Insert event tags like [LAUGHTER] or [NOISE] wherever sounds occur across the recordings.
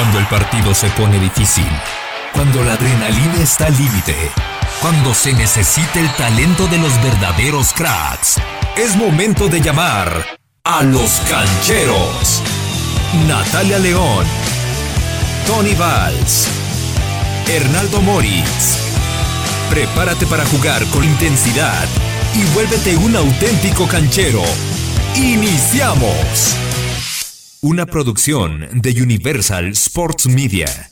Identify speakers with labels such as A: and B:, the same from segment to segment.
A: Cuando el partido se pone difícil, cuando la adrenalina está al límite, cuando se necesita el talento de los verdaderos cracks, es momento de llamar a los cancheros. Natalia León, Tony Valls, Hernaldo Moritz. Prepárate para jugar con intensidad y vuélvete un auténtico canchero. ¡Iniciamos! Una producción de Universal Sports Media.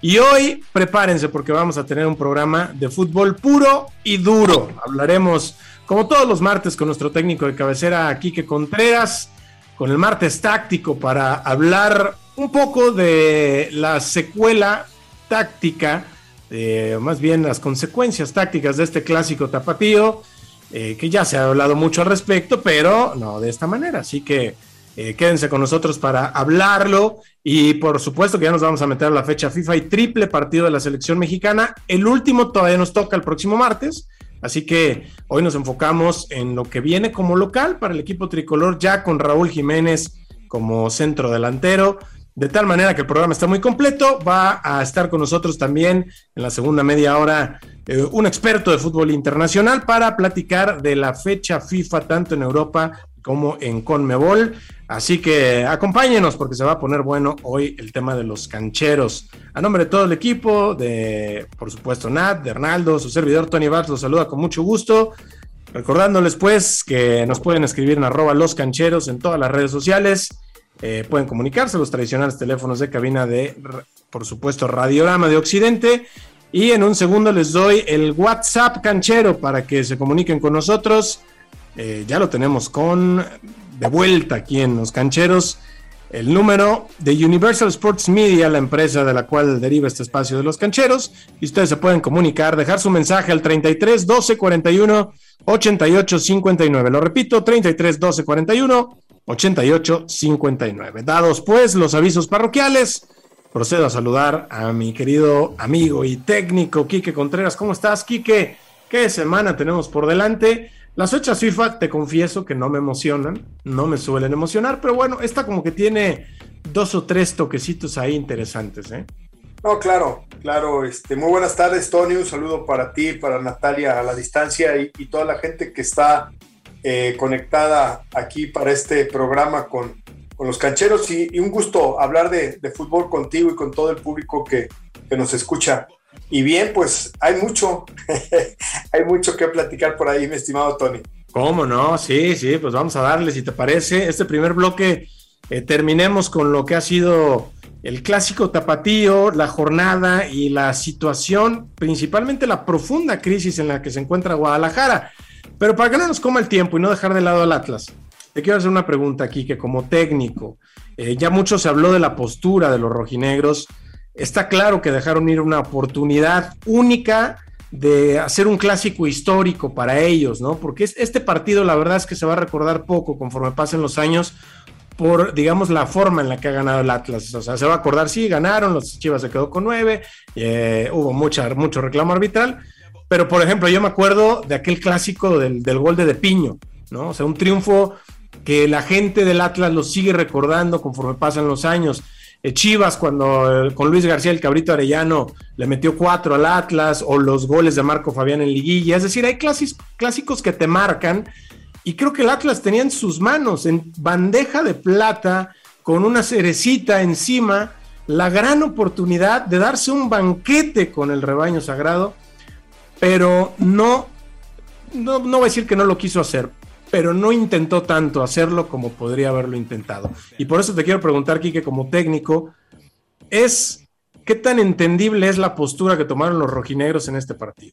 B: Y hoy prepárense porque vamos a tener un programa de fútbol puro y duro. Hablaremos, como todos los martes, con nuestro técnico de cabecera, Quique Contreras, con el martes táctico para hablar un poco de la secuela táctica, eh, más bien las consecuencias tácticas de este clásico tapatío, eh, que ya se ha hablado mucho al respecto, pero no de esta manera. Así que eh, quédense con nosotros para hablarlo y por supuesto que ya nos vamos a meter a la fecha FIFA y triple partido de la selección mexicana. El último todavía nos toca el próximo martes, así que hoy nos enfocamos en lo que viene como local para el equipo tricolor ya con Raúl Jiménez como centro delantero. De tal manera que el programa está muy completo. Va a estar con nosotros también en la segunda media hora eh, un experto de fútbol internacional para platicar de la fecha FIFA tanto en Europa como en Conmebol. Así que acompáñenos porque se va a poner bueno hoy el tema de los cancheros. A nombre de todo el equipo, de por supuesto Nat, de Hernaldo, su servidor Tony Vaz los saluda con mucho gusto. Recordándoles pues que nos pueden escribir en arroba los cancheros en todas las redes sociales. Eh, pueden comunicarse los tradicionales teléfonos de cabina de, por supuesto, Radiorama de Occidente. Y en un segundo les doy el WhatsApp canchero para que se comuniquen con nosotros. Eh, ya lo tenemos con de vuelta aquí en Los Cancheros. El número de Universal Sports Media, la empresa de la cual deriva este espacio de los cancheros. Y ustedes se pueden comunicar, dejar su mensaje al 33 12 41 88 59. Lo repito, 33 12 41 88 59. Dados pues los avisos parroquiales, procedo a saludar a mi querido amigo y técnico Quique Contreras. ¿Cómo estás, Quique? ¿Qué semana tenemos por delante? Las fechas FIFA, te confieso que no me emocionan, no me suelen emocionar, pero bueno, esta como que tiene dos o tres toquecitos ahí interesantes, ¿eh?
C: No, claro, claro. Este, muy buenas tardes, Tony. Un saludo para ti, para Natalia a la distancia y, toda la gente que está eh, conectada aquí para este programa con, los cancheros. Y, un gusto hablar de, fútbol contigo y con todo el público que, que nos escucha. Y bien, pues hay mucho, [LAUGHS] hay mucho que platicar por ahí, mi estimado Tony.
B: ¿Cómo no? Sí, sí, pues vamos a darle, si te parece, este primer bloque, eh, terminemos con lo que ha sido el clásico tapatío, la jornada y la situación, principalmente la profunda crisis en la que se encuentra Guadalajara. Pero para que no nos coma el tiempo y no dejar de lado al Atlas, te quiero hacer una pregunta aquí que como técnico, eh, ya mucho se habló de la postura de los rojinegros, está claro que dejaron ir una oportunidad única de hacer un clásico histórico para ellos, ¿no? Porque este partido la verdad es que se va a recordar poco conforme pasen los años por, digamos, la forma en la que ha ganado el Atlas. O sea, se va a acordar, sí, ganaron, los Chivas se quedó con nueve, eh, hubo mucho reclamo arbitral, pero por ejemplo, yo me acuerdo de aquel clásico del, del gol de De Piño, ¿no? O sea, un triunfo que la gente del Atlas lo sigue recordando conforme pasan los años. Eh, Chivas cuando eh, con Luis García el Cabrito Arellano le metió cuatro al Atlas o los goles de Marco Fabián en liguilla. Es decir, hay clásicos que te marcan y creo que el Atlas tenía en sus manos, en bandeja de plata, con una cerecita encima, la gran oportunidad de darse un banquete con el rebaño sagrado, pero no, no, no voy a decir que no lo quiso hacer, pero no intentó tanto hacerlo como podría haberlo intentado. Y por eso te quiero preguntar, Quique, como técnico, es qué tan entendible es la postura que tomaron los rojinegros en este partido.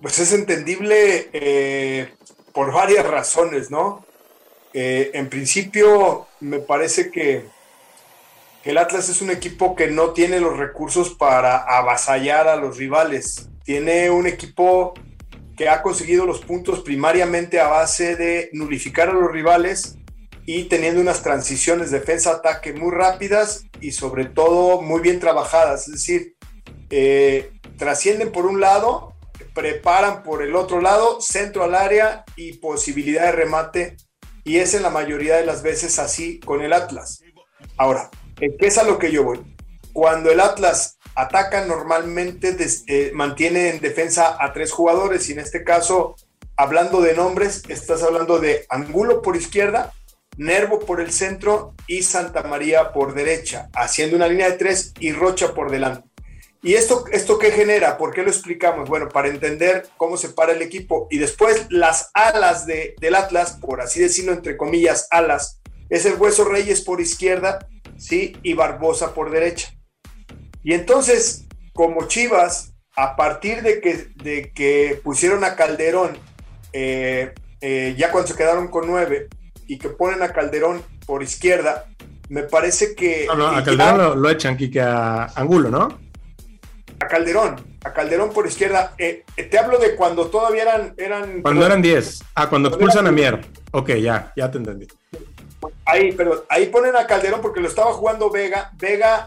C: Pues es entendible eh, por varias razones, ¿no? Eh, en principio, me parece que, que el Atlas es un equipo que no tiene los recursos para avasallar a los rivales. Tiene un equipo que ha conseguido los puntos primariamente a base de nulificar a los rivales y teniendo unas transiciones defensa-ataque muy rápidas y sobre todo muy bien trabajadas. Es decir, eh, trascienden por un lado, preparan por el otro lado, centro al área y posibilidad de remate. Y es en la mayoría de las veces así con el Atlas. Ahora, ¿qué es a lo que yo voy? Cuando el Atlas ataca, normalmente eh, mantiene en defensa a tres jugadores. Y en este caso, hablando de nombres, estás hablando de Angulo por izquierda, Nervo por el centro y Santa María por derecha, haciendo una línea de tres y Rocha por delante. ¿Y esto, esto qué genera? ¿Por qué lo explicamos? Bueno, para entender cómo se para el equipo. Y después las alas de, del Atlas, por así decirlo, entre comillas, alas, es el Hueso Reyes por izquierda, ¿sí? Y Barbosa por derecha. Y entonces, como Chivas, a partir de que, de que pusieron a Calderón, eh, eh, ya cuando se quedaron con nueve, y que ponen a Calderón por izquierda, me parece que...
B: No, no, a Calderón lo, echan, Kike, a Angulo, ¿no?
C: A Calderón, a Calderón por izquierda. Eh, eh, te hablo de cuando todavía eran... eran
B: cuando eran 10. Ah, cuando expulsan a Mier. Ok, ya, ya te entendí.
C: Ahí, pero ahí ponen a Calderón porque lo estaba jugando Vega. Vega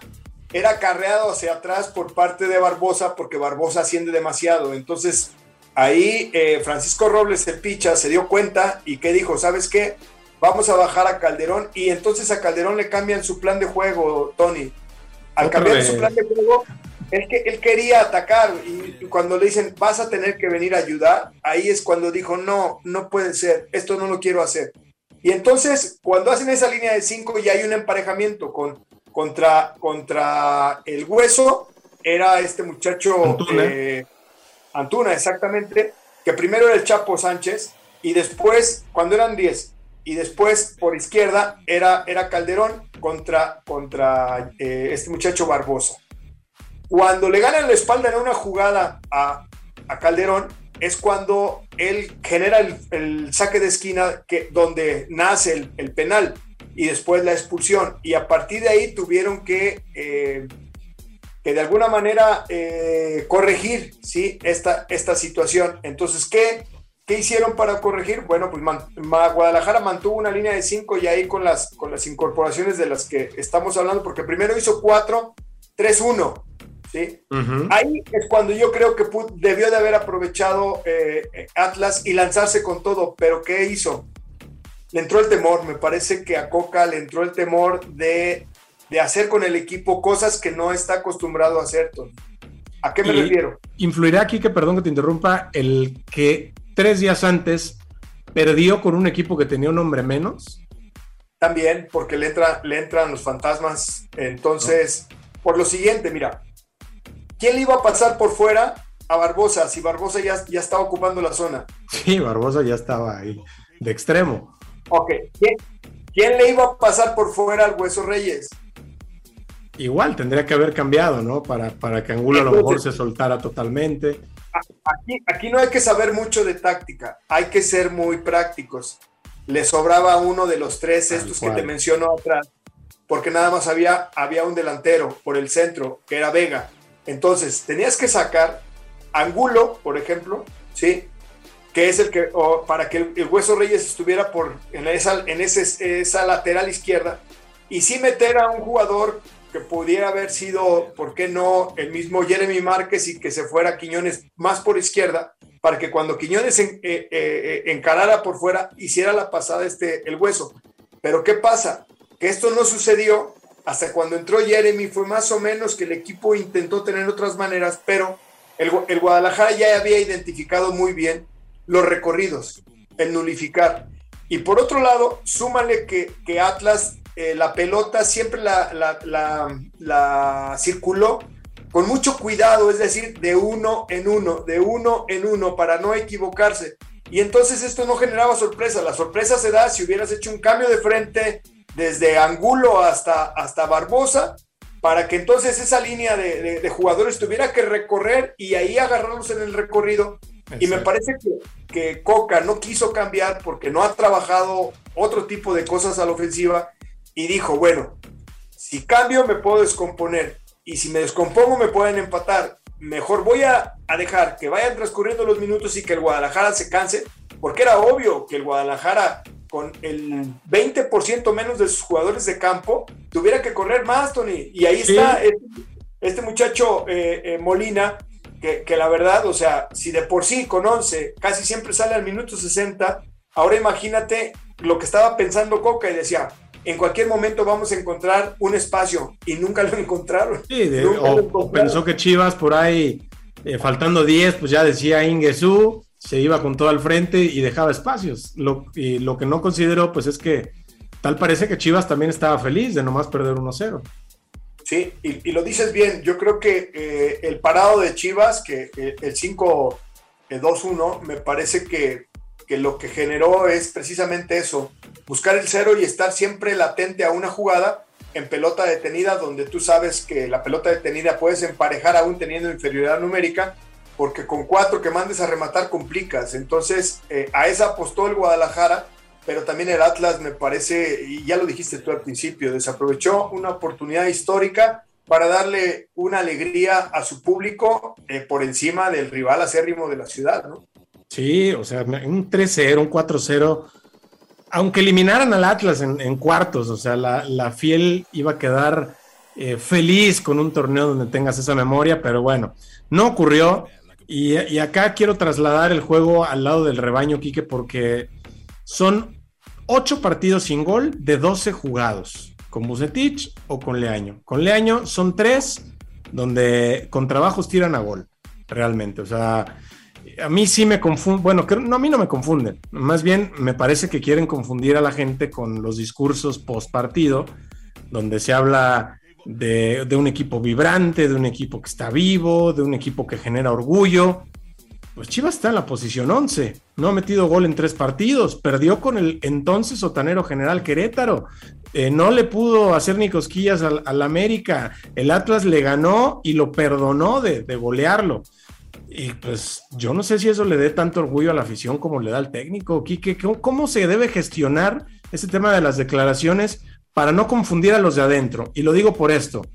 C: era carreado hacia atrás por parte de Barbosa porque Barbosa asciende demasiado. Entonces, ahí eh, Francisco Robles, el picha, se dio cuenta y que dijo, ¿sabes qué? vamos a bajar a Calderón y entonces a Calderón le cambian su plan de juego, Tony. Al cambiar su plan de juego, él, que, él quería atacar y, cuando le dicen vas a tener que venir a ayudar, ahí es cuando dijo no, no puede ser, esto no lo quiero hacer. Y entonces cuando hacen esa línea de cinco y hay un emparejamiento con, contra, contra el hueso, era este muchacho Antuna. Eh, Antuna, exactamente, que primero era el Chapo Sánchez y después, cuando eran 10, y después por izquierda era, era Calderón contra, contra eh, este muchacho Barbosa. Cuando le ganan la espalda en una jugada a, Calderón, es cuando él genera el, saque de esquina que, donde nace el, penal y después la expulsión. Y a partir de ahí tuvieron que, eh, que de alguna manera eh, corregir ¿sí? esta, esta situación. Entonces, ¿qué? ¿Qué hicieron para corregir? Bueno, pues Guadalajara mantuvo una línea de cinco y ahí con las, con las incorporaciones de las que estamos hablando, porque primero hizo 4, 3, 1. ¿sí? Ahí es cuando yo creo que debió de haber aprovechado eh, Atlas y lanzarse con todo, pero ¿qué hizo? Le entró el temor, me parece que a Coca le entró el temor de, de hacer con el equipo cosas que no está acostumbrado a hacer. ¿A qué me refiero?
B: Influirá aquí que, perdón que te interrumpa, el que tres días antes perdió con un equipo que tenía un hombre menos.
C: También, porque le, entra, le entran los fantasmas. Entonces, por lo siguiente, mira, ¿quién le iba a pasar por fuera a Barbosa si Barbosa ya, ya estaba ocupando la zona?
B: Sí, Barbosa ya estaba ahí, de extremo.
C: Ok, ¿quién, le iba a pasar por fuera al Hueso Reyes?
B: Igual tendría que haber cambiado, ¿no? Para, para que Angulo a lo mejor se soltara totalmente
C: aquí, aquí no hay que saber mucho de táctica, hay que ser muy prácticos. Le sobraba uno de los tres, estos que te menciono atrás, porque nada más había, había un delantero por el centro, que era Vega. Entonces, tenías que sacar Angulo, por ejemplo, ¿sí? Que es el que, para que el, Hueso Reyes estuviera por, en, esa, en ese, esa lateral izquierda, y sí meter a un jugador que pudiera haber sido, ¿por qué no?, el mismo Jeremy Márquez y que se fuera Quiñones más por izquierda, para que cuando Quiñones eh, eh, eh, encarara por fuera, hiciera la pasada este, el hueso. Pero ¿qué pasa? Que esto no sucedió hasta cuando entró Jeremy, fue más o menos que el equipo intentó tener otras maneras, pero el, Guadalajara ya había identificado muy bien los recorridos, el nulificar. Y por otro lado, súmale que, Atlas eh, la pelota siempre la, circuló con mucho cuidado, es decir, de uno en uno, de uno en uno, para no equivocarse. Y entonces esto no generaba sorpresa. La sorpresa se da si hubieras hecho un cambio de frente desde Angulo hasta, hasta Barbosa, para que entonces esa línea de, jugadores tuviera que recorrer y ahí agarrarlos en el recorrido. Y me parece que, que Coca no quiso cambiar porque no ha trabajado otro tipo de cosas a la ofensiva y dijo, bueno, si cambio me puedo descomponer y si me descompongo me pueden empatar. Mejor voy a, dejar que vayan transcurriendo los minutos y que el Guadalajara se canse, porque era obvio que el Guadalajara con el 20% menos de sus jugadores de campo tuviera que correr más, Tony. Y ahí está este, muchacho eh, eh, Molina, que, que, la verdad, o sea, si de por sí con 11 casi siempre sale al minuto 60, ahora imagínate lo que estaba pensando Coca y decía, en cualquier momento vamos a encontrar un espacio y nunca lo [LAUGHS] encontraron.
B: Sí, o, pensó que Chivas por ahí, eh, faltando 10, pues ya decía Ingesu, se iba con todo al frente y dejaba espacios. Lo, y lo que no consideró, pues es que tal parece que Chivas también estaba feliz de nomás perder 1-0.
C: Sí, y, lo dices bien. Yo creo que eh, el parado de Chivas, que el 5-2-1, eh, me parece que, que, lo que generó es precisamente eso: buscar el cero y estar siempre latente a una jugada en pelota detenida, donde tú sabes que la pelota detenida puedes emparejar aún teniendo inferioridad numérica, porque con cuatro que mandes a rematar complicas. Entonces, eh, a esa apostó el Guadalajara pero también el Atlas me parece, y ya lo dijiste tú al principio, desaprovechó una oportunidad histórica para darle una alegría a su público eh, por encima del rival acérrimo de la ciudad, ¿no?
B: Sí, o sea, un 3-0, un 4-0, aunque eliminaran al Atlas en, cuartos, o sea, la, fiel iba a quedar eh, feliz con un torneo donde tengas esa memoria, pero bueno, no ocurrió. Y, acá quiero trasladar el juego al lado del rebaño, Quique, porque son 8 partidos sin gol de 12 jugados, con Bucetich o con Leaño. Con Leaño son 3 donde con trabajos tiran a gol, realmente. O sea, a mí sí me confunden, bueno, no, a mí no me confunden, más bien me parece que quieren confundir a la gente con los discursos post partido, donde se habla de, de, un equipo vibrante, de un equipo que está vivo, de un equipo que genera orgullo. Pues Chivas está en la posición 11, no ha metido gol en tres partidos, perdió con el entonces sotanero general Querétaro, eh, no le pudo hacer ni cosquillas al, América, el Atlas le ganó y lo perdonó de, golearlo. Y pues yo no sé si eso le dé tanto orgullo a la afición como le da al técnico. Quique, ¿cómo se debe gestionar ese tema de las declaraciones para no confundir a los de adentro? Y lo digo por esto,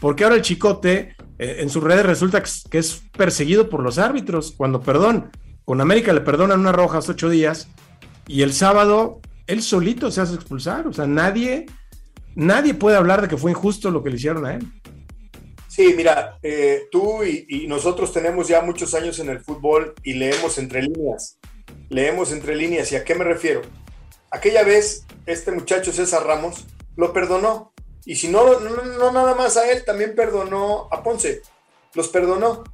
B: porque ahora el chicote eh, en sus redes resulta que es perseguido por los árbitros, cuando, perdón, con América le perdonan una roja hace ocho días y el sábado él solito se hace expulsar. O sea, nadie, nadie puede hablar de que fue injusto lo que le hicieron a él.
C: Sí, mira, eh, tú y, nosotros tenemos ya muchos años en el fútbol y leemos entre líneas. Leemos entre líneas. ¿Y a qué me refiero? Aquella vez, este muchacho César Ramos lo perdonó y si no, no, nada más a él, también perdonó a Ponce. Los perdonó.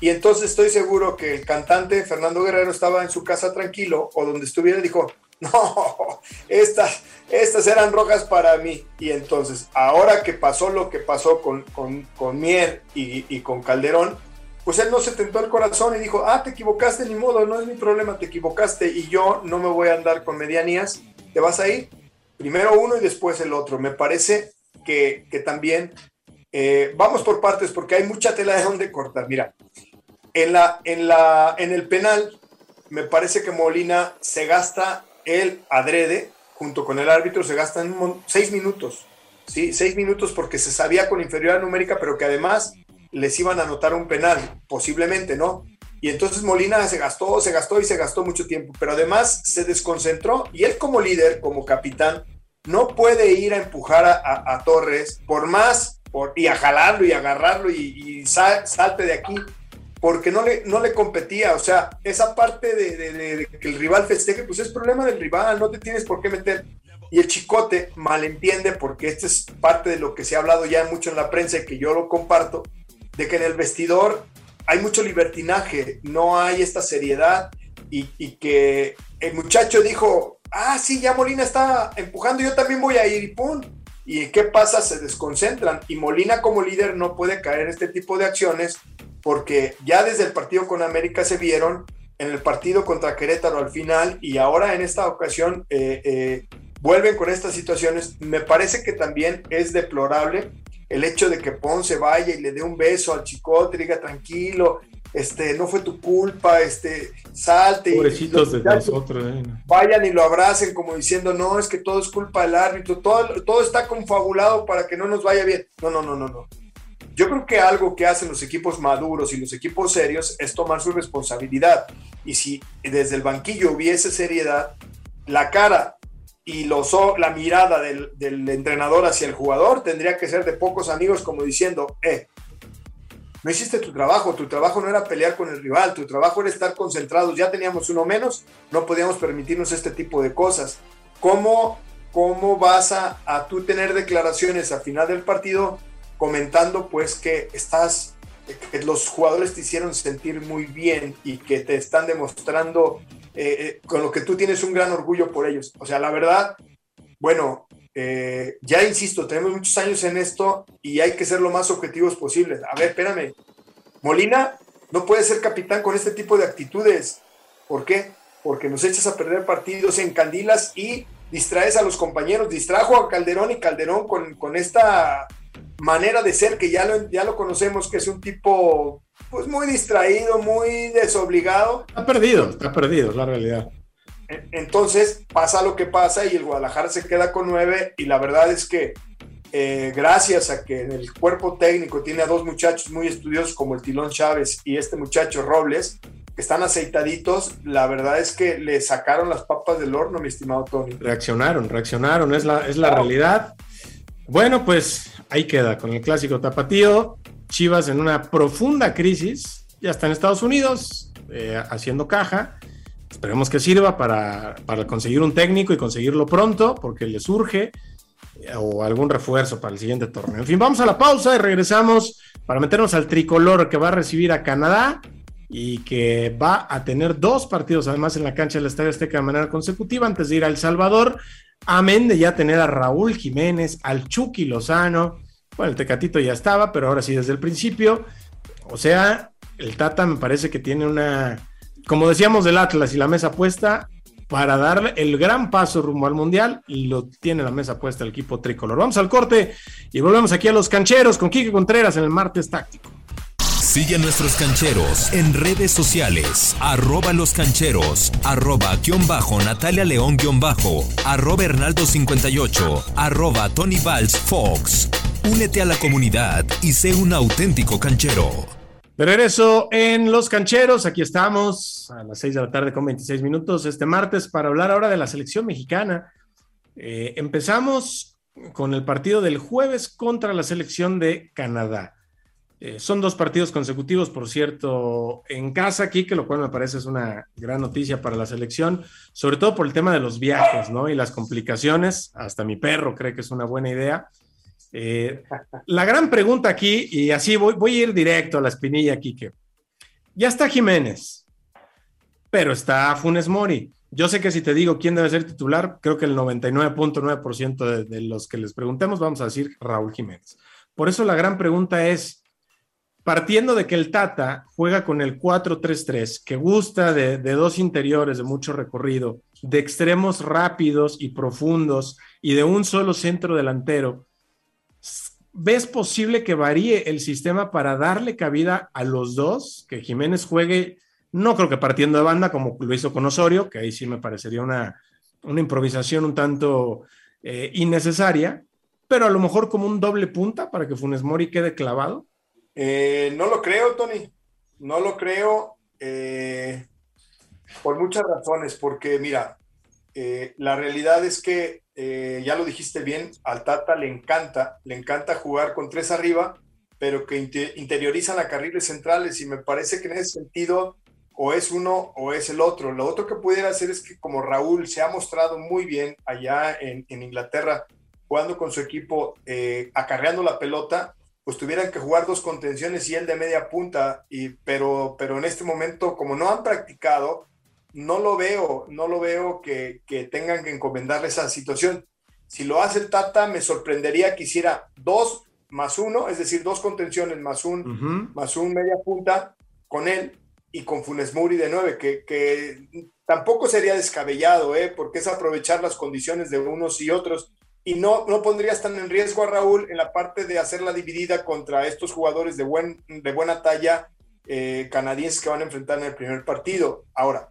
C: Y entonces estoy seguro que el cantante Fernando Guerrero estaba en su casa tranquilo o donde estuviera y dijo, [LAUGHS] no, estas, estas eran rojas para mí. Y entonces, ahora que pasó lo que pasó con, con, Mier y, y, con Calderón, pues él no se tentó el corazón y dijo, ah, te equivocaste, ni modo, no es mi problema, te equivocaste y yo no me voy a andar con medianías, te vas a ir. Primero uno y después el otro. Me parece que, también eh, vamos por partes porque hay mucha tela de donde cortar. Mira, en, la, en, la, en el penal me parece que Molina se gasta el adrede junto con el árbitro, se gastan seis minutos. Sí, seis minutos porque se sabía con inferioridad numérica, pero que además les iban a anotar un penal, posiblemente, ¿no? Y entonces Molina se gastó, se gastó y se gastó mucho tiempo, pero además se desconcentró y él como líder, como capitán, no puede ir a empujar a, Torres por más por, y a jalarlo y agarrarlo y, salte de aquí porque no le, no le competía. O sea, esa parte de, que el rival festeje, pues es problema del rival, no te tienes por qué meter. Y el chicote malentiende, porque esto es parte de lo que se ha hablado ya mucho en la prensa y que yo lo comparto, de que en el vestidor hay mucho libertinaje, no hay esta seriedad y, que el muchacho dijo, ah, sí, ya Molina está empujando, yo también voy a ir y pum. ¿Y qué pasa? Se desconcentran y Molina como líder no puede caer en este tipo de acciones porque ya desde el partido con América se vieron en el partido contra Querétaro al final y ahora en esta ocasión eh, eh, vuelven con estas situaciones. Me parece que también es deplorable el hecho de que Ponce vaya y le dé un beso al chicote, diga tranquilo, este, no fue tu culpa, este, salte.
B: Pobrecitos de nosotros. Eh.
C: Vayan y lo abracen como diciendo, no, es que todo es culpa del árbitro, todo, todo está confabulado para que no nos vaya bien. No, no, no, no, no. Yo creo que algo que hacen los equipos maduros y los equipos serios es tomar su responsabilidad. Y si desde el banquillo hubiese seriedad, la cara y los, la mirada del, del entrenador hacia el jugador tendría que ser de pocos amigos como diciendo, eh, no hiciste tu trabajo, tu trabajo no era pelear con el rival, tu trabajo era estar concentrados, ya teníamos uno menos, no podíamos permitirnos este tipo de cosas. ¿Cómo, cómo vas a, a tú tener declaraciones al final del partido comentando pues que estás, que los jugadores te hicieron sentir muy bien y que te están demostrando eh, eh, con lo que tú tienes un gran orgullo por ellos? O sea, la verdad, bueno, eh, ya insisto, tenemos muchos años en esto y hay que ser lo más objetivos posibles. A ver, espérame. Molina no puede ser capitán con este tipo de actitudes. ¿Por qué? Porque nos echas a perder partidos en candilas y distraes a los compañeros. Distrajo a Calderón y Calderón con, con esta manera de ser que ya lo, ya lo conocemos, que es un tipo pues muy distraído, muy desobligado.
B: Está perdido, está perdido, es la realidad.
C: Entonces pasa lo que pasa y el Guadalajara se queda con nueve y la verdad es que eh, gracias a que en el cuerpo técnico tiene a dos muchachos muy estudiosos como el Tilón Chávez y este muchacho Robles, que están aceitaditos, la verdad es que le sacaron las papas del horno, mi estimado Tony.
B: Reaccionaron, reaccionaron, es la, es la realidad. Bueno, pues ahí queda con el clásico tapatío. Chivas en una profunda crisis, ya está en Estados Unidos, eh, haciendo caja Esperemos que sirva para, conseguir un técnico y conseguirlo pronto, porque le surge, eh, o algún refuerzo para el siguiente torneo. En fin, vamos a la pausa y regresamos para meternos al tricolor que va a recibir a Canadá y que va a tener dos partidos además en la cancha del Estadio Azteca de manera consecutiva antes de ir a El Salvador. Amén de ya tener a Raúl Jiménez, al Chucky Lozano. Bueno, el Tecatito ya estaba, pero ahora sí desde el principio. O sea, el Tata me parece que tiene una como decíamos del Atlas y la mesa puesta, para darle el gran paso rumbo al Mundial, lo tiene la mesa puesta el equipo tricolor. Vamos al corte y volvemos aquí a los cancheros con Quique Contreras en el martes táctico.
A: Sigue a nuestros cancheros en redes sociales, arroba los cancheros, arroba guion bajo Natalia León guion bajo, arroba Hernaldo 58, arroba Tony Valls Fox. Únete a la comunidad y sé un auténtico canchero.
B: De regreso en Los Cancheros, aquí estamos a las 6 de la tarde con 26 minutos este martes para hablar ahora de la selección mexicana. Eh, empezamos con el partido del jueves contra la selección de Canadá. Eh, son dos partidos consecutivos, por cierto, en casa aquí, que lo cual me parece es una gran noticia para la selección, sobre todo por el tema de los viajes, ¿no? Y las complicaciones. Hasta mi perro cree que es una buena idea. Eh, la gran pregunta aquí, y así voy, voy a ir directo a la espinilla, Quique. Ya está Jiménez, pero está Funes Mori. Yo sé que si te digo quién debe ser titular, creo que el 99.9% de, de los que les preguntemos vamos a decir Raúl Jiménez. Por eso la gran pregunta es, partiendo de que el Tata juega con el 4-3-3, que gusta de, de, dos interiores de mucho recorrido, de extremos rápidos y profundos y de un solo centro delantero, ¿Ves posible que varíe el sistema para darle cabida a los dos? Que Jiménez juegue, no creo que partiendo de banda como lo hizo con Osorio, que ahí sí me parecería una, improvisación un tanto eh, innecesaria, pero a lo mejor como un doble punta para que Funes Mori quede clavado.
C: Eh, no lo creo, Tony. No lo creo eh, por muchas razones, porque mira, la realidad es que eh, ya lo dijiste bien, al Tata le encanta, le encanta jugar con tres arriba, pero que interiorizan a carriles centrales y me parece que en ese sentido o es uno o es el otro. Lo otro que pudiera hacer es que como Raúl se ha mostrado muy bien allá en, Inglaterra, jugando con su equipo, eh, acarreando la pelota, pues tuvieran que jugar dos contenciones y él de media punta, y, pero, pero en este momento, como no han practicado, no lo veo, no lo veo que, tengan que encomendarle esa situación. Si lo hace el Tata, me sorprendería que hiciera dos más uno, es decir, dos contenciones más un, más un media punta con él y con Funes Muri de nueve, que, tampoco sería descabellado, ¿eh? porque es aprovechar las condiciones de unos y otros. Y no, no pondrías tan en riesgo a Raúl en la parte de hacerla dividida contra estos jugadores de, buen, de buena talla eh, canadienses que van a enfrentar en el primer partido. Ahora,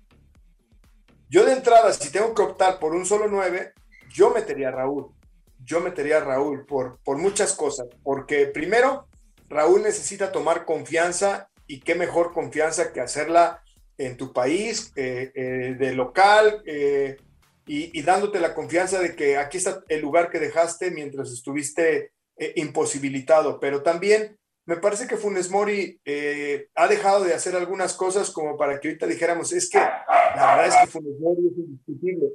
C: yo de entrada, si tengo que optar por un solo 9, yo metería a Raúl. Yo metería a Raúl por, por muchas cosas. Porque primero, Raúl necesita tomar confianza y qué mejor confianza que hacerla en tu país, eh, eh, de local, eh, y, y, dándote la confianza de que aquí está el lugar que dejaste mientras estuviste imposibilitado. Pero también me parece que Funes Mori eh, ha dejado de hacer algunas cosas como para que ahorita dijéramos, es que la verdad es que Funes Mori es indiscutible.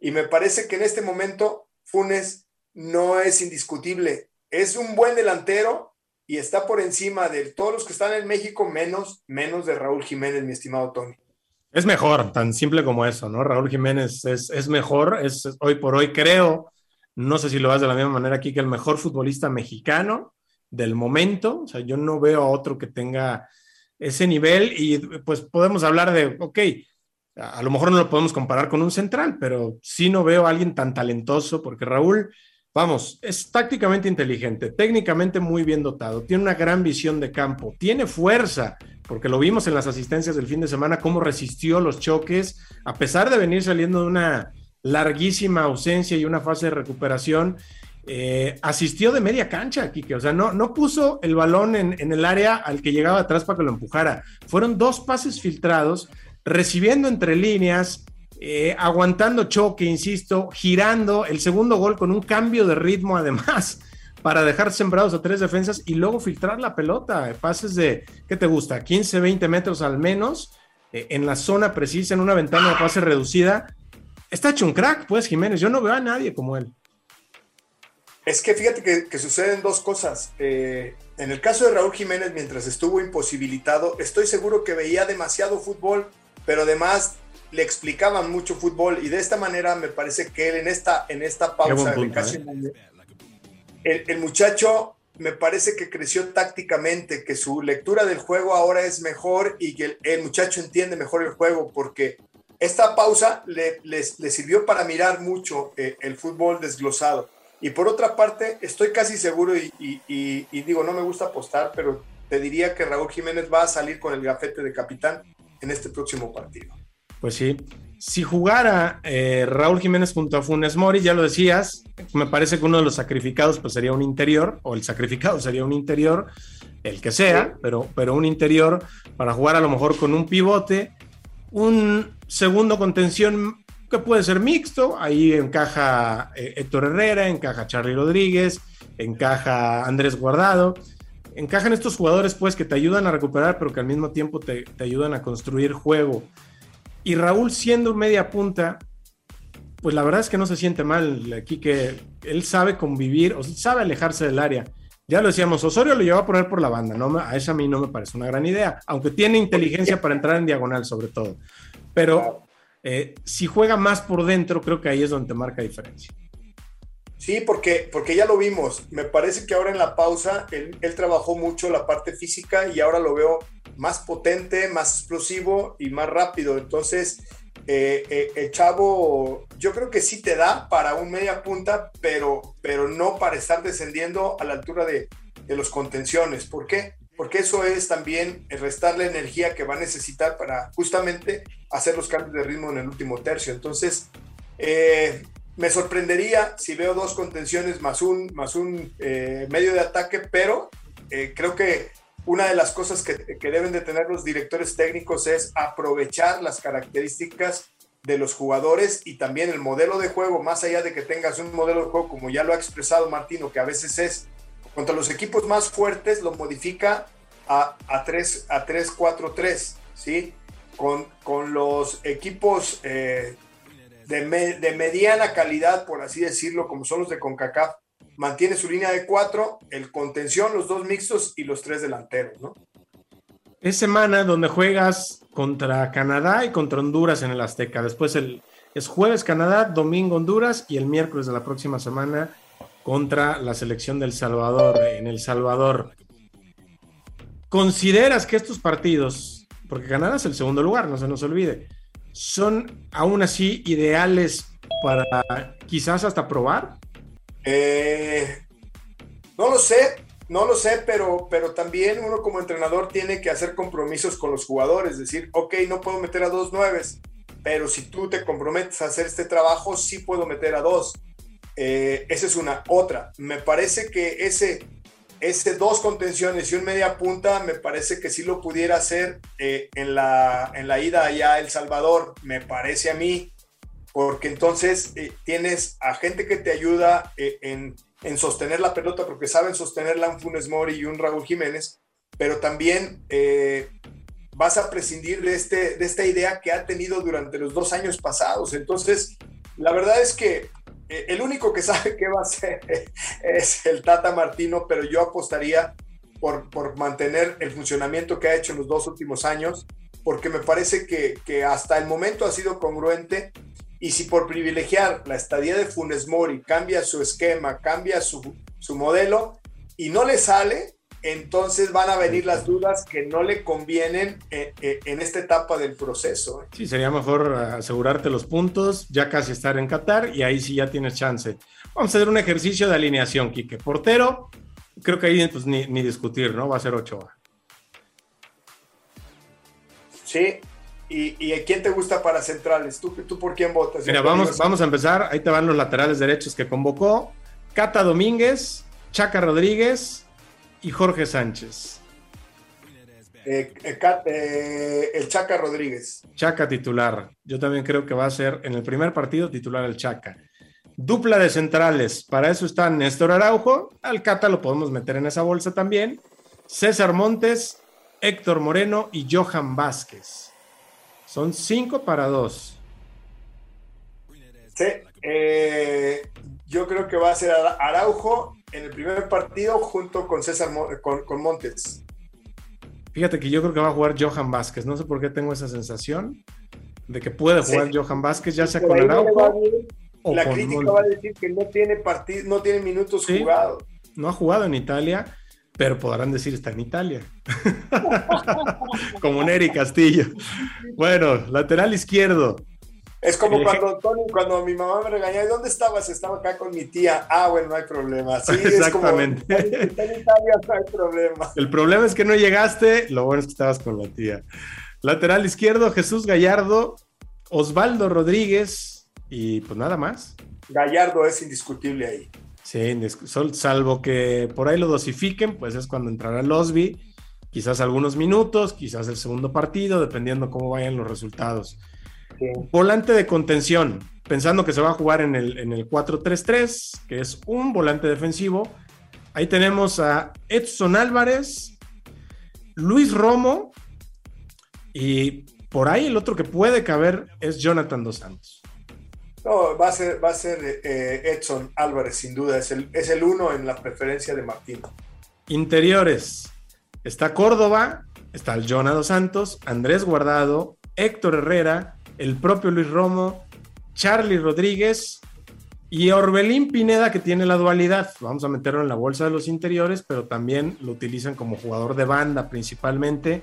C: Y me parece que en este momento Funes no es indiscutible. Es un buen delantero y está por encima de todos los que están en México, menos, menos de Raúl Jiménez, mi estimado Tony.
B: Es mejor, tan simple como eso, ¿no? Raúl Jiménez es, es mejor, es hoy por hoy creo, no sé si lo vas de la misma manera aquí, que el mejor futbolista mexicano del momento, o sea, yo no veo a otro que tenga ese nivel y pues podemos hablar de, ok, a lo mejor no lo podemos comparar con un central, pero sí no veo a alguien tan talentoso porque Raúl Vamos, es tácticamente inteligente, técnicamente muy bien dotado, tiene una gran visión de campo, tiene fuerza, porque lo vimos en las asistencias del fin de semana, cómo resistió los choques, a pesar de venir saliendo de una larguísima ausencia y una fase de recuperación, eh, asistió de media cancha, Kike. O sea, no, no puso el balón en, el área al que llegaba atrás para que lo empujara. Fueron dos pases filtrados, recibiendo entre líneas, eh, aguantando choque, insisto, girando el segundo gol con un cambio de ritmo además para dejar sembrados a tres defensas y luego filtrar la pelota, pases de, ¿qué te gusta? 15, 20 metros al menos, eh, en la zona precisa, en una ventana de pase reducida. Está hecho un crack, pues Jiménez, yo no veo a nadie como él.
C: Es que fíjate que, suceden dos cosas. Eh, en el caso de Raúl Jiménez, mientras estuvo imposibilitado, estoy seguro que veía demasiado fútbol, pero además le explicaban mucho fútbol y de esta manera me parece que él en esta, en esta pausa, ¿eh? el, muchacho me parece que creció tácticamente, que su lectura del juego ahora es mejor y que el, muchacho entiende mejor el juego porque esta pausa le, sirvió para mirar mucho eh, el fútbol desglosado. Y por otra parte, estoy casi seguro y, y, digo, no me gusta apostar, pero te diría que Raúl Jiménez va a salir con el gafete de capitán en este próximo partido.
B: Pues sí. Si jugara eh, Raúl Jiménez junto a Funes Mori, ya lo decías, me parece que uno de los sacrificados pues sería un interior, o el sacrificado sería un interior, el que sea, pero, pero un interior para jugar a lo mejor con un pivote, un segundo contención que puede ser mixto, ahí encaja eh, Héctor Herrera, encaja Charlie Rodríguez, encaja Andrés Guardado, encajan estos jugadores pues que te ayudan a recuperar, pero que al mismo tiempo te, te ayudan a construir juego. Y Raúl siendo media punta, pues la verdad es que no se siente mal aquí que él sabe convivir o sabe alejarse del área. Ya lo decíamos, Osorio lo lleva a poner por la banda, ¿no? a esa a mí no me parece una gran idea, aunque tiene inteligencia para entrar en diagonal sobre todo. Pero eh, si juega más por dentro, creo que ahí es donde te marca diferencia.
C: Sí, porque, porque ya lo vimos. Me parece que ahora en la pausa él, él, trabajó mucho la parte física y ahora lo veo más potente, más explosivo y más rápido. Entonces, eh, eh, el chavo, yo creo que sí te da para un media punta, pero, pero no para estar descendiendo a la altura de, de los contenciones. ¿Por qué? Porque eso es también restar la energía que va a necesitar para justamente hacer los cambios de ritmo en el último tercio. Entonces, eh, me sorprendería si veo dos contenciones más un, más un medio de ataque, pero creo que una de las cosas que, deben de tener los directores técnicos es aprovechar las características de los jugadores y también el modelo de juego, más allá de que tengas un modelo de juego como ya lo ha expresado Martino, que a veces es contra los equipos más fuertes, lo modifica a, a 3, a 3, 4, 3, ¿sí? Con, con los equipos eh, de, de mediana calidad, por así decirlo, como son los de CONCACAF, mantiene su línea de cuatro, el contención, los dos mixtos y los tres delanteros, ¿no?
B: Es semana donde juegas contra Canadá y contra Honduras en el Azteca. Después el, es jueves Canadá, domingo Honduras y el miércoles de la próxima semana contra la selección del Salvador en El Salvador. ¿Consideras que estos partidos, porque Canadá es el segundo lugar, no se nos olvide, son aún así ideales para quizás hasta probar?
C: Eh, no lo sé, no lo sé, pero, pero también uno como entrenador tiene que hacer compromisos con los jugadores, decir, ok, no puedo meter a dos nueves, pero si tú te comprometes a hacer este trabajo, sí puedo meter a dos. Eh, esa es una. Otra, me parece que ese, ese dos contenciones y un media punta, me parece que sí lo pudiera hacer eh, en, la, en la ida allá a El Salvador, me parece a mí porque entonces eh, tienes a gente que te ayuda en, en sostener la pelota, porque saben sostenerla un Funes Mori y un Raúl Jiménez, pero también vas a prescindir de, este, de esta idea que ha tenido durante los dos años pasados. Entonces, la verdad es que el único que sabe qué va a hacer [LAUGHS] es el Tata Martino, pero yo apostaría por, por, mantener el funcionamiento que ha hecho en los dos últimos años, porque me parece que, que hasta el momento ha sido congruente. Y si por privilegiar la estadía de Funes Mori cambia su esquema, cambia su, su modelo y no le sale, entonces van a venir las dudas que no le convienen en, en, esta etapa del proceso.
B: Sí, sería mejor asegurarte los puntos, ya casi estar en Qatar y ahí sí ya tienes chance. Vamos a hacer un ejercicio de alineación, Quique. Portero, creo que ahí pues ni, ni discutir, ¿no? Va a ser Ochoa.
C: Sí, ¿Y, ¿Y, quién te gusta para centrales? ¿Tú, tú por quién votas?
B: Mira, vamos, vamos a empezar. Ahí te van los laterales derechos que convocó. Cata Domínguez, Chaca Rodríguez y Jorge Sánchez.
C: Eh, eh, eh, el Chaca Rodríguez.
B: Chaca titular. Yo también creo que va a ser en el primer partido titular el Chaca. Dupla de centrales. Para eso está Néstor Araujo. Al Cata lo podemos meter en esa bolsa también. César Montes, Héctor Moreno y Johan Vázquez. Son cinco para dos.
C: Sí, yo creo que va a ser Araujo en el primer partido junto con César con, con, Montes.
B: Fíjate que yo creo que va a jugar Johan Vázquez. No sé por qué tengo esa sensación de que puede jugar sí. Johan Vázquez, ya sea con Araujo.
C: O La crítica va a decir que no tiene partido, no tiene minutos sí, jugados.
B: No ha jugado en Italia pero podrán decir está en Italia. [LAUGHS] como Neri Castillo. Bueno, lateral izquierdo.
C: Es como cuando, Tony, cuando mi mamá me regañaba, ¿dónde estabas? Estaba acá con mi tía. Ah, bueno, no hay problema. Sí,
B: Exactamente.
C: Es como, está en Italia, no hay problema.
B: El problema es que no llegaste, lo bueno es que estabas con la tía. Lateral izquierdo, Jesús Gallardo, Osvaldo Rodríguez y pues nada más.
C: Gallardo es indiscutible ahí.
B: Sí, salvo que por ahí lo dosifiquen, pues es cuando entrará Losby, quizás algunos minutos, quizás el segundo partido, dependiendo cómo vayan los resultados. Sí. Volante de contención, pensando que se va a jugar en el, en el 4-3-3, que es un volante defensivo. Ahí tenemos a Edson Álvarez, Luis Romo y por ahí el otro que puede caber es Jonathan Dos Santos.
C: No, va a ser, va a ser eh, Edson Álvarez, sin duda. Es el, es el uno en la preferencia de Martín.
B: Interiores. Está Córdoba, está el Jonah Dos Santos, Andrés Guardado, Héctor Herrera, el propio Luis Romo, Charlie Rodríguez y Orbelín Pineda, que tiene la dualidad. Vamos a meterlo en la bolsa de los interiores, pero también lo utilizan como jugador de banda principalmente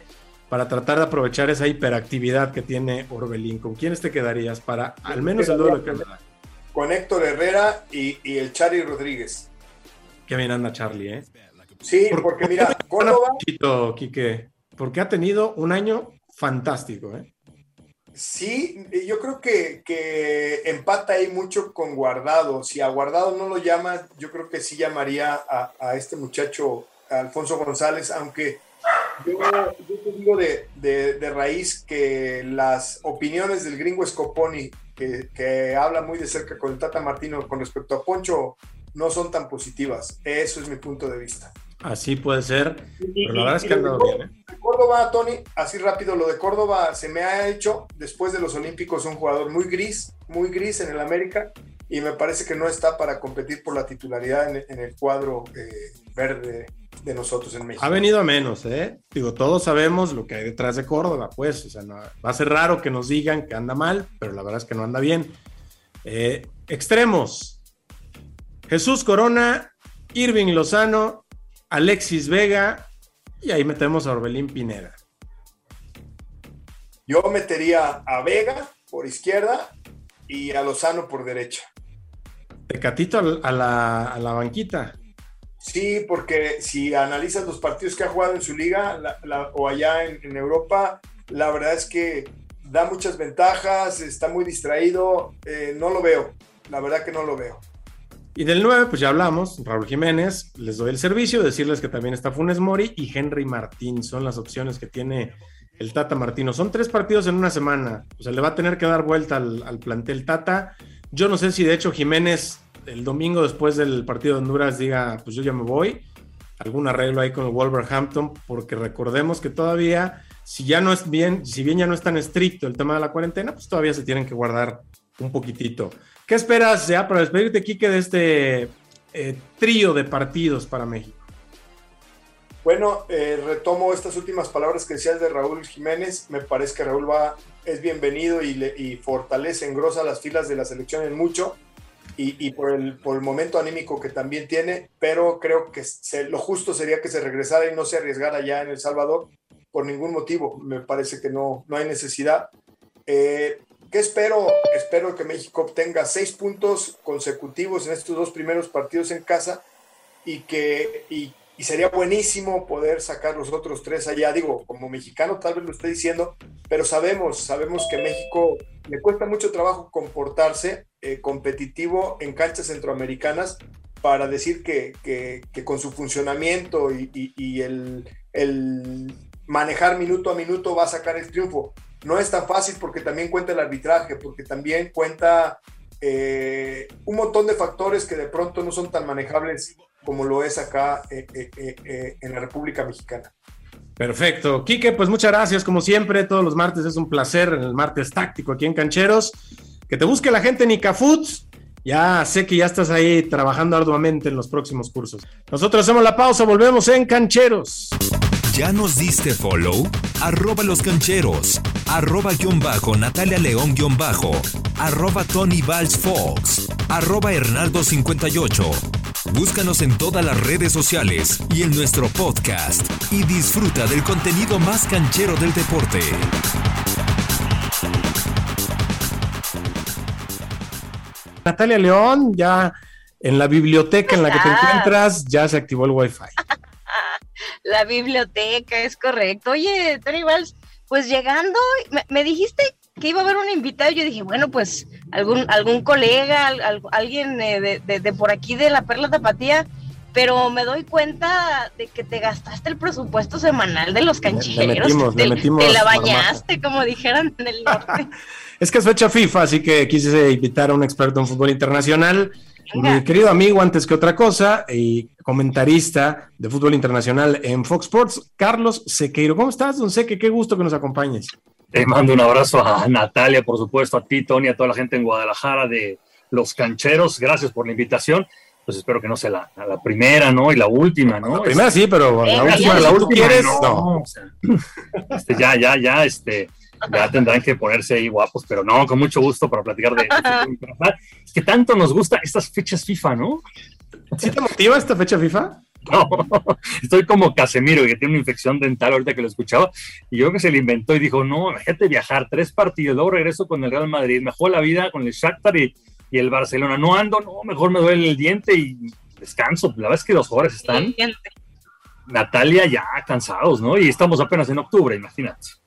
B: para tratar de aprovechar esa hiperactividad que tiene Orbelín. ¿Con quiénes te quedarías para al menos el duelo de Canadá?
C: Con Héctor Herrera y, y, el Charlie Rodríguez.
B: Qué bien anda Charlie, ¿eh?
C: Sí, ¿Por, porque mira, Córdoba...
B: Poquito, Quique, porque ha tenido un año fantástico, ¿eh?
C: Sí, yo creo que, que, empata ahí mucho con Guardado. Si a Guardado no lo llama, yo creo que sí llamaría a, a este muchacho, Alfonso González, aunque yo, te digo de, de, raíz que las opiniones del gringo Scoponi, que, que, habla muy de cerca con Tata Martino con respecto a Poncho, no son tan positivas. Eso es mi punto de vista.
B: Así puede ser, y, pero la verdad es que andado bien. ¿eh?
C: Córdoba, Tony, así rápido, lo de Córdoba se me ha hecho después de los Olímpicos un jugador muy gris, muy gris en el América y me parece que no está para competir por la titularidad en, en el cuadro eh, verde de nosotros en México.
B: Ha venido a menos, ¿eh? Digo, todos sabemos lo que hay detrás de Córdoba, pues, o sea, no, va a ser raro que nos digan que anda mal, pero la verdad es que no anda bien. Eh, extremos. Jesús Corona, Irving Lozano, Alexis Vega y ahí metemos a Orbelín Pineda.
C: Yo metería a Vega por izquierda y a Lozano por derecha.
B: Tecatito a la, a la banquita.
C: Sí, porque si analizas los partidos que ha jugado en su liga la, la, o allá en, en, Europa, la verdad es que da muchas ventajas, está muy distraído, eh, no lo veo, la verdad que no lo veo.
B: Y del 9, pues ya hablamos, Raúl Jiménez, les doy el servicio, decirles que también está Funes Mori y Henry Martín, son las opciones que tiene el Tata Martino. Son tres partidos en una semana, o sea, le va a tener que dar vuelta al, plantel Tata. Yo no sé si de hecho Jiménez el domingo después del partido de Honduras diga, pues yo ya me voy, algún arreglo ahí con el Wolverhampton, porque recordemos que todavía, si ya no es bien, si bien ya no es tan estricto el tema de la cuarentena, pues todavía se tienen que guardar un poquitito. ¿Qué esperas ya para despedirte, Quique, de este eh, trío de partidos para México?
C: Bueno, eh, retomo estas últimas palabras que decías de Raúl Jiménez. Me parece que Raúl va, es bienvenido y, le, y fortalece, engrosa las filas de la selección en mucho y, por, el, momento anímico que también tiene, pero creo que lo justo sería que se regresara y no se arriesgara ya en El Salvador por ningún motivo. Me parece que no, no hay necesidad. Eh, ¿Qué espero? Espero que México obtenga seis puntos consecutivos en estos dos primeros partidos en casa y que, y, sería buenísimo poder sacar los otros tres allá. Digo, como mexicano tal vez lo estoy diciendo, pero sabemos, sabemos que México le cuesta mucho trabajo comportarse eh, competitivo en canchas centroamericanas para decir que, que, con su funcionamiento y, y, el, el, manejar minuto a minuto va a sacar el triunfo. No es tan fácil porque también cuenta el arbitraje, porque también cuenta eh, un montón de factores que de pronto no son tan manejables como lo es acá eh, eh, en la República Mexicana.
B: Perfecto. Quique, pues muchas gracias. Como siempre, todos los martes es un placer el martes táctico aquí en Cancheros. Que te busque la gente en Icafoods. Ya sé que ya estás ahí trabajando arduamente en los próximos cursos. Nosotros hacemos la pausa, volvemos en Cancheros.
A: ¿Ya nos diste follow? Arroba los cancheros, arroba guion bajo Natalia León guion bajo, arroba Tony Valls Fox, arroba Hernaldo 58. Búscanos en todas las redes sociales y en nuestro podcast y disfruta del contenido más canchero del deporte.
B: Natalia León, ya en la biblioteca en la que te [LAUGHS] encuentras, ya se activó el Wi-Fi.
D: La biblioteca, es correcto. Oye, Tony Valls, pues llegando, me, dijiste que iba a haber un invitado. Yo dije, bueno, pues algún, algún colega, alguien eh, de, por aquí de la Perla Tapatía, pero me doy cuenta de que te gastaste el presupuesto semanal de los cancheros. te, la bañaste, como dijeran en el [LAUGHS] norte.
B: es que es fecha FIFA, así que quise invitar a un experto en fútbol internacional. Mi querido amigo, antes que otra cosa, y comentarista de fútbol internacional en Fox Sports, Carlos Sequeiro. ¿Cómo estás, don Seque? Qué gusto que nos acompañes.
E: Te mando un abrazo a Natalia, por supuesto, a ti, Tony, a toda la gente en Guadalajara de Los Cancheros. Gracias por la invitación. Pues espero que no sea la, primera, ¿no? Y la última, ¿no?
B: La primera sí, pero la última, la última, no.
E: este, ya, ya, ya, este ya tendrán que ponerse ahí guapos, pero no, con mucho gusto para platicar de, [LAUGHS] Es que tanto nos gusta estas fechas FIFA, ¿no?
B: ¿Sí te motiva esta fecha FIFA?
E: No, [LAUGHS] estoy como Casemiro, que tiene una infección dental ahorita que lo escuchaba, y yo creo que se le inventó y dijo, no, déjate viajar, tres partidos, luego regreso con el Real Madrid, mejor la vida con el Shakhtar y, y el Barcelona, no ando, no, mejor me duele el diente y descanso, la verdad es que los jugadores están, Natalia, ya cansados, ¿no? Y estamos apenas en octubre, imagínate.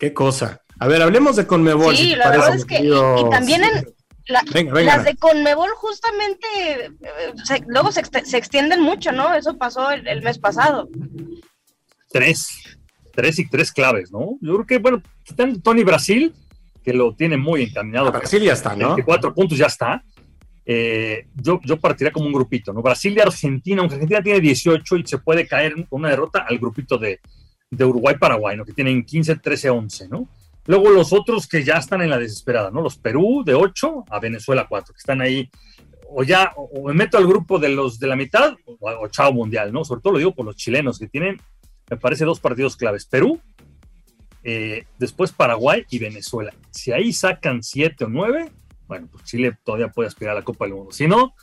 B: Qué cosa. A ver, hablemos de Conmebol.
D: Sí, la verdad es que. Y, también en. Las de Conmebol justamente eh, luego se, extienden mucho, ¿no? Eso pasó el, mes pasado.
E: Tres, tres y tres claves, ¿no? Yo creo que, bueno, quitando Tony Brasil, que lo tiene muy encaminado.
B: Ah, Brasil ya está, ¿no?
E: 24 puntos ya está. Eh, yo, yo partiría como un grupito, ¿no? Brasil y Argentina, aunque Argentina tiene 18 y se puede caer con una derrota al grupito de, de Uruguay-Paraguay, ¿no? que tienen 15, 13, 11, ¿no? Luego los otros que ya están en la desesperada, ¿no? Los Perú de 8 a Venezuela 4, que están ahí, o ya, o me meto al grupo de los de la mitad, o, chao mundial, ¿no? Sobre todo lo digo por los chilenos, que tienen, me parece, dos partidos claves. Perú, eh, después Paraguay y Venezuela. Si ahí sacan 7 o 9, bueno, pues Chile todavía puede aspirar a la Copa del Mundo. Si no,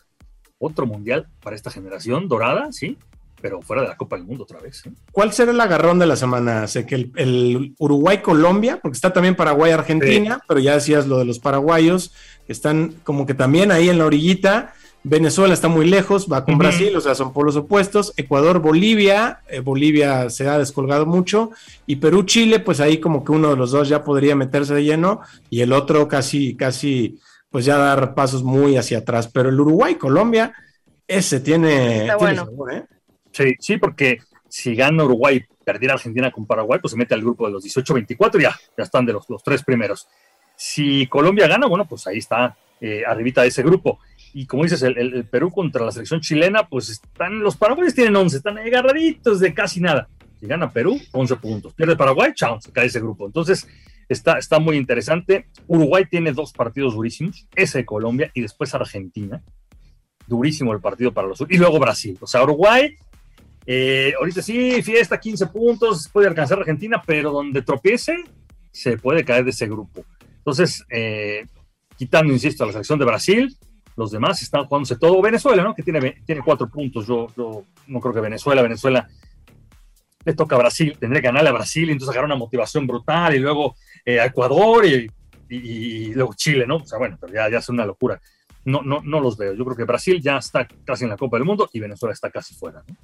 E: otro mundial para esta generación dorada, ¿sí? Pero fuera de la Copa del Mundo otra vez. ¿eh?
B: ¿Cuál será el agarrón de la semana? Sé que el, Uruguay-Colombia, porque está también Paraguay-Argentina, pero ya decías lo de los paraguayos, que están como que también ahí en la orillita. Venezuela está muy lejos, va con Brasil, o sea, son polos opuestos. Ecuador, Bolivia, eh, Bolivia se ha descolgado mucho. Y Perú, Chile, pues ahí como que uno de los dos ya podría meterse de lleno y el otro casi, casi, pues ya dar pasos muy hacia atrás. Pero el Uruguay, Colombia, ese tiene, tiene sabor, ¿eh?
E: Sí, porque si gana Uruguay perdiera Argentina con Paraguay, pues se mete al grupo de los 18-24 ya, ya están de los, los, tres primeros. Si Colombia gana, bueno, pues ahí está, eh, arribita de ese grupo. Y como dices, el, Perú contra la selección chilena, pues están, los paraguayos tienen 11, están agarraditos de casi nada. Si gana Perú, 11 puntos. Pierde Paraguay, chao, se cae ese grupo. Entonces, está, está muy interesante. Uruguay tiene dos partidos durísimos, ese de Colombia y después Argentina. Durísimo el partido para los Y luego Brasil. O sea, Uruguay, eh, ahorita sí, fiesta, 15 puntos, puede alcanzar Argentina, pero donde tropiece, se puede caer de ese grupo. Entonces, eh, quitando, insisto, a la selección de Brasil, los demás están jugándose todo. Venezuela, ¿no? Que tiene, tiene cuatro puntos. Yo, yo no creo que Venezuela, Venezuela le toca a Brasil, tendría que ganarle a Brasil y entonces agarrar una motivación brutal y luego eh, a Ecuador y, y, luego Chile, ¿no? O sea, bueno, pero ya, ya es una locura. No, no, no los veo. Yo creo que Brasil ya está casi en la Copa del Mundo y Venezuela está casi fuera. ¿no?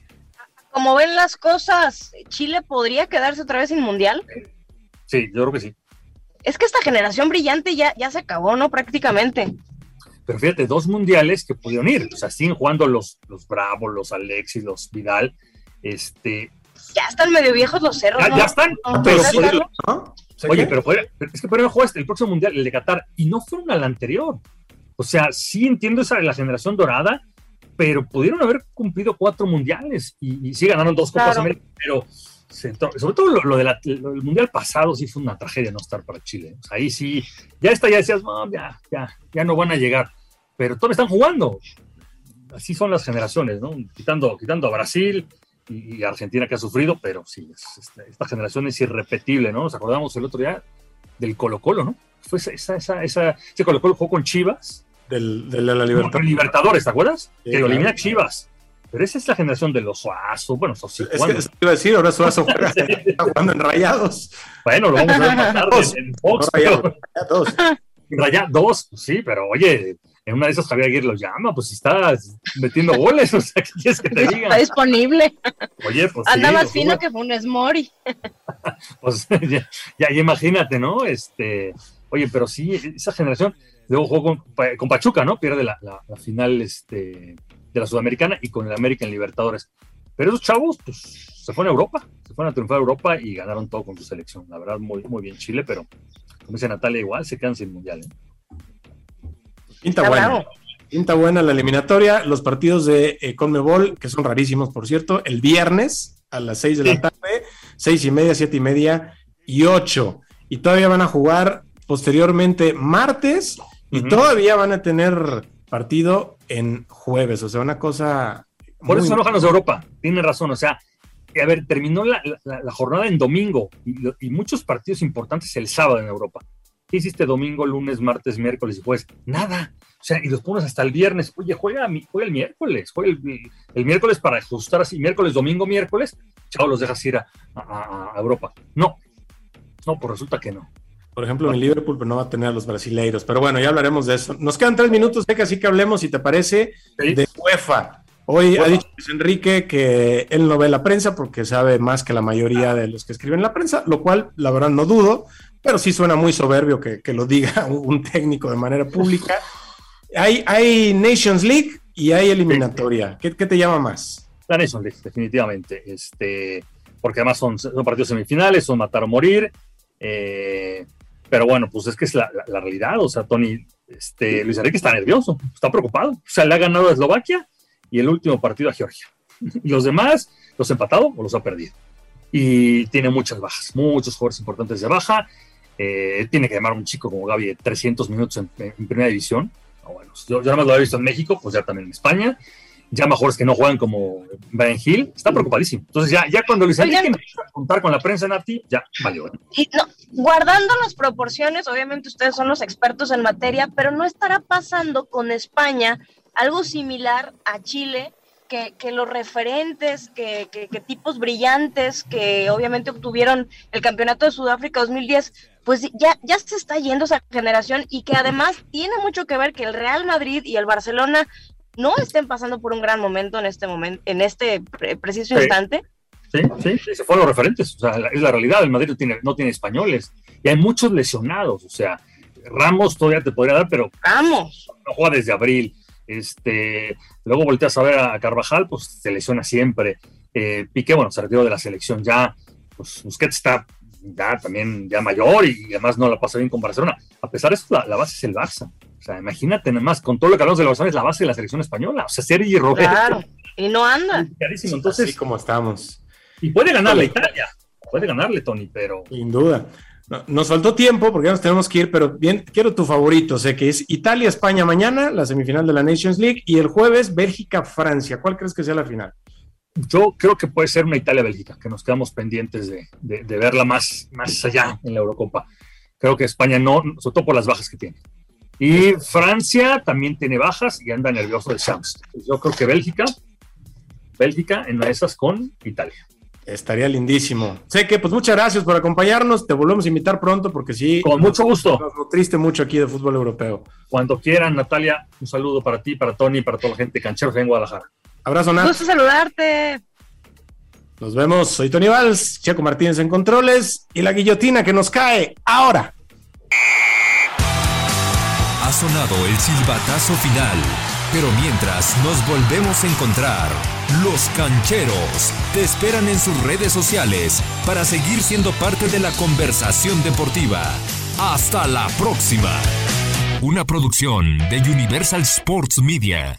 D: Como ven las cosas, ¿Chile podría quedarse otra vez sin mundial?
E: Sí, yo creo que sí.
D: Es que esta generación brillante ya, ya se acabó, ¿no? Prácticamente.
E: Pero fíjate, dos mundiales que pudieron ir, o sea, siguen jugando los, los Bravos, los Alexis, los Vidal, este...
D: Ya están medio viejos los cerros,
E: Ya, ya están, pero, Oye, pero, es que podrían jugar el próximo mundial, el de Qatar, y no fueron al anterior. O sea, sí entiendo esa de la generación dorada, pero pudieron haber cumplido cuatro mundiales y, sí ganaron dos Copas América, pero sobre todo lo, del mundial pasado sí fue una tragedia no estar para Chile. ahí sí, ya está, ya decías, no, ya, ya, ya no van a llegar, pero todos están jugando. Así son las generaciones, ¿no? Quitando, quitando a Brasil y, Argentina que ha sufrido, pero sí, este, esta, generación es irrepetible, ¿no? Nos acordamos el otro día del Colo Colo, ¿no? Fue esa, esa, esa, ese Colo Colo jugó con Chivas.
B: Del, de la Libertadores.
E: Libertadores, ¿te acuerdas? que lo elimina Chivas pero esa es la generación de los Suazo. Bueno, eso sí.
B: Es que te iba a decir, ahora Suazo juega [LAUGHS] está jugando en Rayados.
E: Bueno, lo vamos a ver más [LAUGHS] tarde en Fox. Rayados. Rayados, [LAUGHS] sí, pero oye, en una de esas Javier Aguirre lo llama, pues si está metiendo goles, o sea, ¿qué quieres que te diga?
D: Está disponible.
E: Oye, pues
D: Anda más fino que Funes Mori.
E: pues ya, ya, imagínate, ¿no? Este, oye, pero sí, esa generación, luego jugó con, Pachuca, ¿no? Pierde la, la, la final, este, de la Sudamericana y con el América en Libertadores. Pero esos chavos, pues, se fueron a Europa, se fueron a triunfar a Europa y ganaron todo con su selección. La verdad, muy, muy bien Chile, pero como dice Natalia, igual se quedan sin mundial. ¿eh?
B: Pinta buena. Pinta buena la eliminatoria. Los partidos de eh, Conmebol, que son rarísimos, por cierto, el viernes a las 6 de la tarde, seis y media, siete y media y 8. Y todavía van a jugar posteriormente martes y todavía van a tener partido en jueves, o sea, una cosa...
E: Por eso enojan los de Europa, tiene razón, o sea, a ver, terminó la, jornada en domingo y, muchos partidos importantes el sábado en Europa. ¿Qué hiciste domingo, lunes, martes, miércoles y jueves? Nada. O sea, y los pones hasta el viernes. Oye, juega, juega el miércoles, juega el, miércoles para ajustar así, miércoles, domingo, miércoles. Chao, los dejas ir a, a Europa. No, no, pues resulta que no.
B: Por ejemplo, en Liverpool pero no va a tener a los brasileiros. Pero bueno, ya hablaremos de eso. Nos quedan tres minutos, que así que hablemos, si te parece, de UEFA. Hoy ha dicho Luis Enrique que él no ve la prensa porque sabe más que la mayoría de los que escriben la prensa, lo cual la verdad no dudo, pero sí suena muy soberbio que, lo diga [LAUGHS] un técnico de manera pública. Hay, hay Nations League y hay eliminatoria. ¿Qué, te llama más?
E: La Nations League, definitivamente. Este, porque además son, son partidos semifinales, son matar o morir. Eh, pero bueno, pues es que es la, realidad. O sea, Tony, este, Luis Enrique está nervioso, está preocupado. O sea, le ha ganado a Eslovaquia y el último partido a Georgia. Y [LAUGHS] los demás los ha empatado o los ha perdido. Y tiene muchas bajas, muchos jugadores importantes de baja. Eh, tiene que llamar a un chico como Gaby de 300 minutos en, primera división. Bueno, yo, yo nada más lo he visto en México, pues ya también en España ya mejores que no juegan como Brian Hill, está preocupadísimo. Entonces ya, ya cuando Luis Enrique empieza a contar con la prensa Nati, ya valió.
D: Y no, guardando las proporciones, obviamente ustedes son los expertos en materia, pero no estará pasando con España algo similar a Chile, que, que los referentes, que, que, que, tipos brillantes que obviamente obtuvieron el campeonato de Sudáfrica 2010, pues ya, ya se está yendo esa generación y que además tiene mucho que ver que el Real Madrid y el Barcelona no estén pasando por un gran momento en este momento, en este preciso instante.
E: Sí, sí, sí, se fueron los referentes. O sea, es la realidad. El Madrid no tiene, no tiene españoles y hay muchos lesionados. O sea, Ramos todavía te podría dar, pero
D: Ramos
E: no juega desde abril. Este, luego volteas a ver a Carvajal, pues se lesiona siempre. Eh, Piqué, bueno, se retiró de la selección ya. Pues Busquets está ya también ya mayor y además no la pasa bien con Barcelona. A pesar de eso, la, base es el Barça. Sea, imagínate nada más, con todo lo que hablamos de los es la base de la selección española. O sea, Sergi Roberto.
D: Claro, y no anda.
E: Carísimo, entonces.
B: Así como estamos.
E: Y puede ganarle Italia. Puede ganarle, Tony, pero.
B: Sin duda. Nos faltó tiempo porque ya nos tenemos que ir, pero bien, quiero tu favorito, sé que es Italia-España mañana, la semifinal de la Nations League, y el jueves Bélgica-Francia. ¿Cuál crees que sea la final?
E: Yo creo que puede ser una Italia-Bélgica, que nos quedamos pendientes de, de, de, verla más, más allá en la Eurocopa. Creo que España no, sobre todo por las bajas que tiene. Y Francia también tiene bajas y anda nervioso de Shams. Yo creo que Bélgica, Bélgica en una de esas con Italia.
B: Estaría lindísimo. Sé que, pues muchas gracias por acompañarnos. Te volvemos a invitar pronto porque sí.
E: Con mucho gusto.
B: Nos nutriste mucho aquí de fútbol europeo.
E: Cuando quieran, Natalia, un saludo para ti, para Tony, para toda la gente de Cancheros en Guadalajara.
B: Abrazo, Nat.
D: Gusto saludarte.
B: Nos vemos. Soy Tony Valls, Checo Martínez en Controles y la guillotina que nos cae ahora.
A: El silbatazo final. Pero mientras nos volvemos a encontrar, los cancheros te esperan en sus redes sociales para seguir siendo parte de la conversación deportiva. Hasta la próxima. Una producción de Universal Sports Media.